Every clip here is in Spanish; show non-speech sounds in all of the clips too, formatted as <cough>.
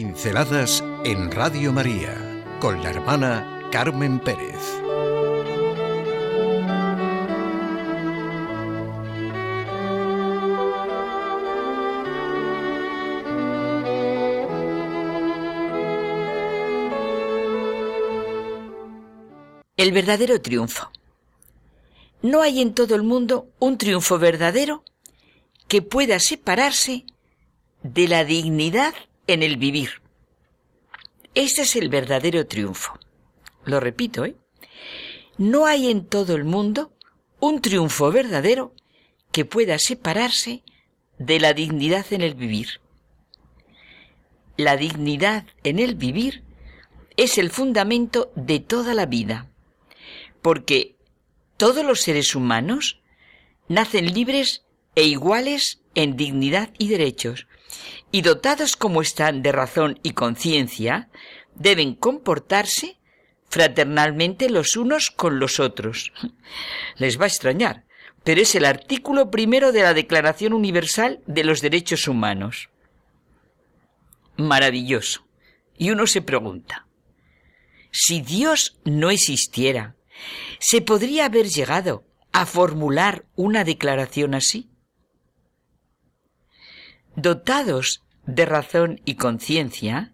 Pinceladas en Radio María con la hermana Carmen Pérez. El verdadero triunfo. No hay en todo el mundo un triunfo verdadero que pueda separarse de la dignidad en el vivir. Ese es el verdadero triunfo. Lo repito, ¿eh? No hay en todo el mundo un triunfo verdadero que pueda separarse de la dignidad en el vivir. La dignidad en el vivir es el fundamento de toda la vida, porque todos los seres humanos nacen libres e iguales en dignidad y derechos, y dotados como están de razón y conciencia, deben comportarse fraternalmente los unos con los otros. <laughs> Les va a extrañar, pero es el artículo primero de la Declaración Universal de los Derechos Humanos. Maravilloso. Y uno se pregunta, si Dios no existiera, ¿se podría haber llegado a formular una declaración así? Dotados de razón y conciencia,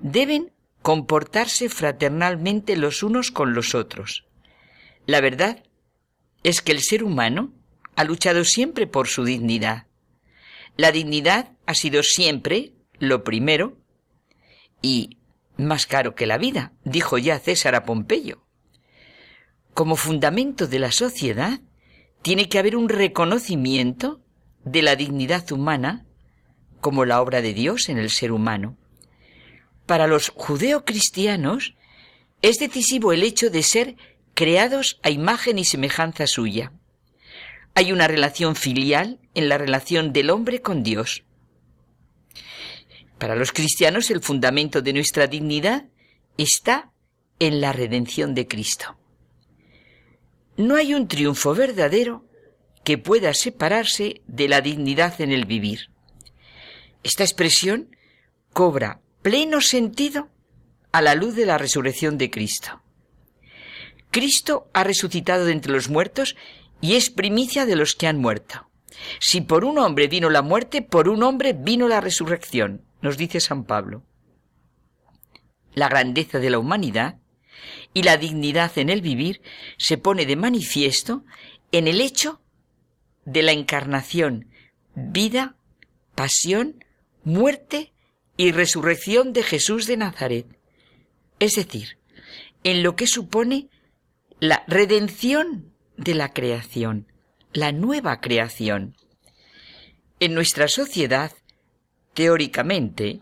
deben comportarse fraternalmente los unos con los otros. La verdad es que el ser humano ha luchado siempre por su dignidad. La dignidad ha sido siempre lo primero y más caro que la vida, dijo ya César a Pompeyo. Como fundamento de la sociedad, tiene que haber un reconocimiento de la dignidad humana como la obra de Dios en el ser humano. Para los judeocristianos es decisivo el hecho de ser creados a imagen y semejanza suya. Hay una relación filial en la relación del hombre con Dios. Para los cristianos el fundamento de nuestra dignidad está en la redención de Cristo. No hay un triunfo verdadero que pueda separarse de la dignidad en el vivir. Esta expresión cobra pleno sentido a la luz de la resurrección de Cristo. Cristo ha resucitado de entre los muertos y es primicia de los que han muerto. Si por un hombre vino la muerte, por un hombre vino la resurrección, nos dice San Pablo. La grandeza de la humanidad y la dignidad en el vivir se pone de manifiesto en el hecho de la encarnación, vida, pasión, muerte y resurrección de Jesús de Nazaret. Es decir, en lo que supone la redención de la creación, la nueva creación. En nuestra sociedad, teóricamente,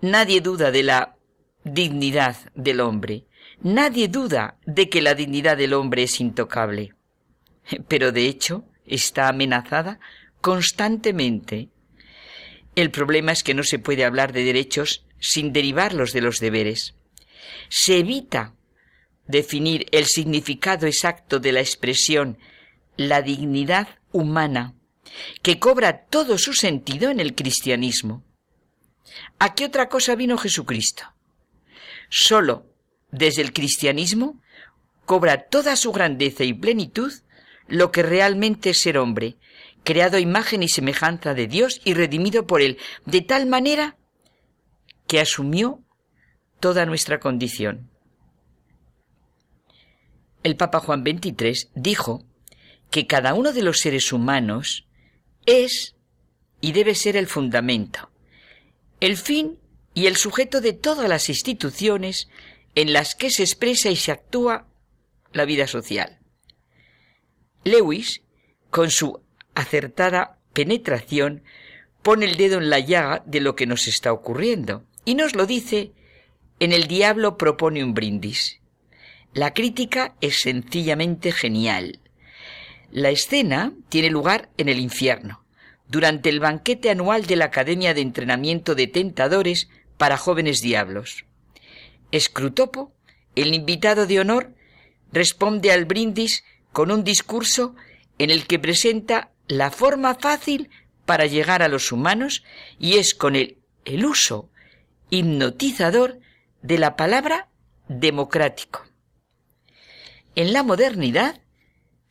nadie duda de la dignidad del hombre, nadie duda de que la dignidad del hombre es intocable, pero de hecho está amenazada constantemente el problema es que no se puede hablar de derechos sin derivarlos de los deberes. Se evita definir el significado exacto de la expresión la dignidad humana, que cobra todo su sentido en el cristianismo. ¿A qué otra cosa vino Jesucristo? Solo desde el cristianismo cobra toda su grandeza y plenitud lo que realmente es ser hombre, creado a imagen y semejanza de Dios y redimido por Él, de tal manera que asumió toda nuestra condición. El Papa Juan XXIII dijo que cada uno de los seres humanos es y debe ser el fundamento, el fin y el sujeto de todas las instituciones en las que se expresa y se actúa la vida social. Lewis, con su acertada penetración pone el dedo en la llaga de lo que nos está ocurriendo y nos lo dice en El diablo propone un brindis. La crítica es sencillamente genial. La escena tiene lugar en el infierno, durante el banquete anual de la Academia de Entrenamiento de Tentadores para Jóvenes Diablos. Escrutopo, el invitado de honor, responde al brindis con un discurso en el que presenta la forma fácil para llegar a los humanos y es con el, el uso hipnotizador de la palabra democrático. En la modernidad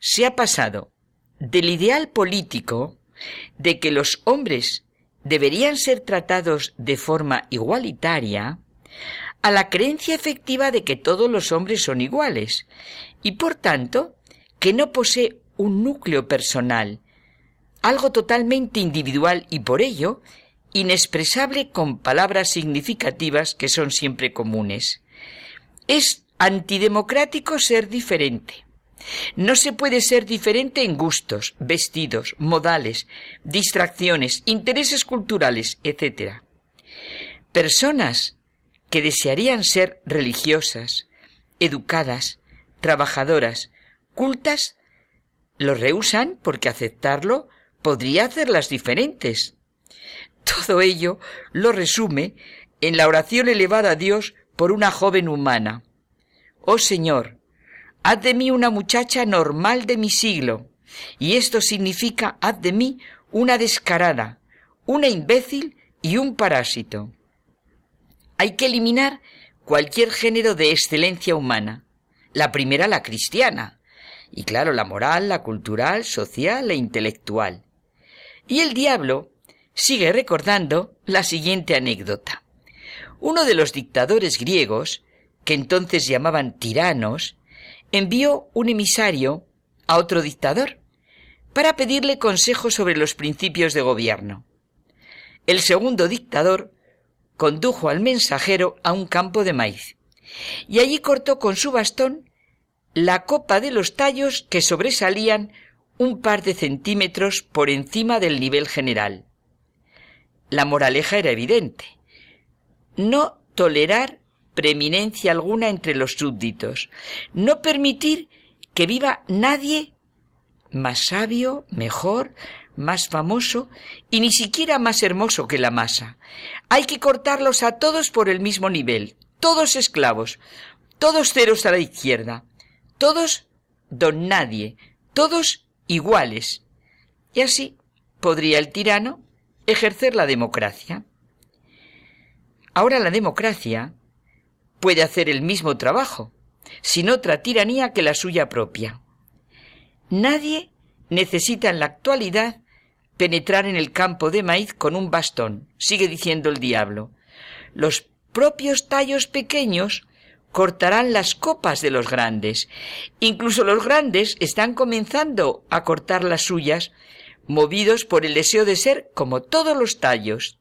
se ha pasado del ideal político de que los hombres deberían ser tratados de forma igualitaria a la creencia efectiva de que todos los hombres son iguales y por tanto que no posee un núcleo personal, algo totalmente individual y por ello inexpresable con palabras significativas que son siempre comunes. Es antidemocrático ser diferente. No se puede ser diferente en gustos, vestidos, modales, distracciones, intereses culturales, etc. Personas que desearían ser religiosas, educadas, trabajadoras, cultas, lo rehusan porque aceptarlo podría hacerlas diferentes. Todo ello lo resume en la oración elevada a Dios por una joven humana. Oh Señor, haz de mí una muchacha normal de mi siglo. Y esto significa haz de mí una descarada, una imbécil y un parásito. Hay que eliminar cualquier género de excelencia humana. La primera, la cristiana. Y claro, la moral, la cultural, social e intelectual. Y el diablo sigue recordando la siguiente anécdota. Uno de los dictadores griegos, que entonces llamaban tiranos, envió un emisario a otro dictador para pedirle consejo sobre los principios de gobierno. El segundo dictador condujo al mensajero a un campo de maíz, y allí cortó con su bastón la copa de los tallos que sobresalían un par de centímetros por encima del nivel general. La moraleja era evidente. No tolerar preeminencia alguna entre los súbditos. No permitir que viva nadie más sabio, mejor, más famoso y ni siquiera más hermoso que la masa. Hay que cortarlos a todos por el mismo nivel, todos esclavos, todos ceros a la izquierda, todos don nadie, todos iguales. Y así podría el tirano ejercer la democracia. Ahora la democracia puede hacer el mismo trabajo, sin otra tiranía que la suya propia. Nadie necesita en la actualidad penetrar en el campo de maíz con un bastón, sigue diciendo el diablo. Los propios tallos pequeños cortarán las copas de los grandes. Incluso los grandes están comenzando a cortar las suyas, movidos por el deseo de ser como todos los tallos.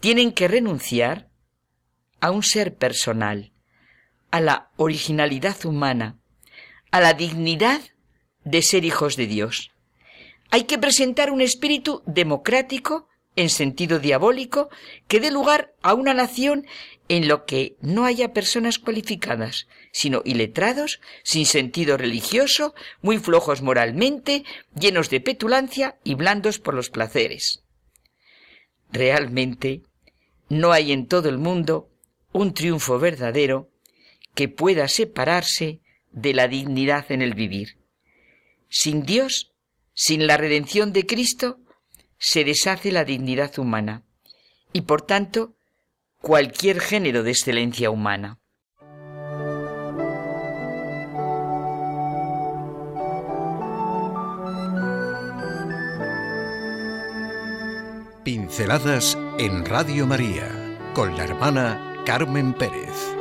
Tienen que renunciar a un ser personal, a la originalidad humana, a la dignidad de ser hijos de Dios. Hay que presentar un espíritu democrático en sentido diabólico que dé lugar a una nación en lo que no haya personas cualificadas, sino iletrados, sin sentido religioso, muy flojos moralmente, llenos de petulancia y blandos por los placeres. Realmente, no hay en todo el mundo un triunfo verdadero que pueda separarse de la dignidad en el vivir. Sin Dios, sin la redención de Cristo, se deshace la dignidad humana y por tanto cualquier género de excelencia humana. Pinceladas en Radio María con la hermana Carmen Pérez.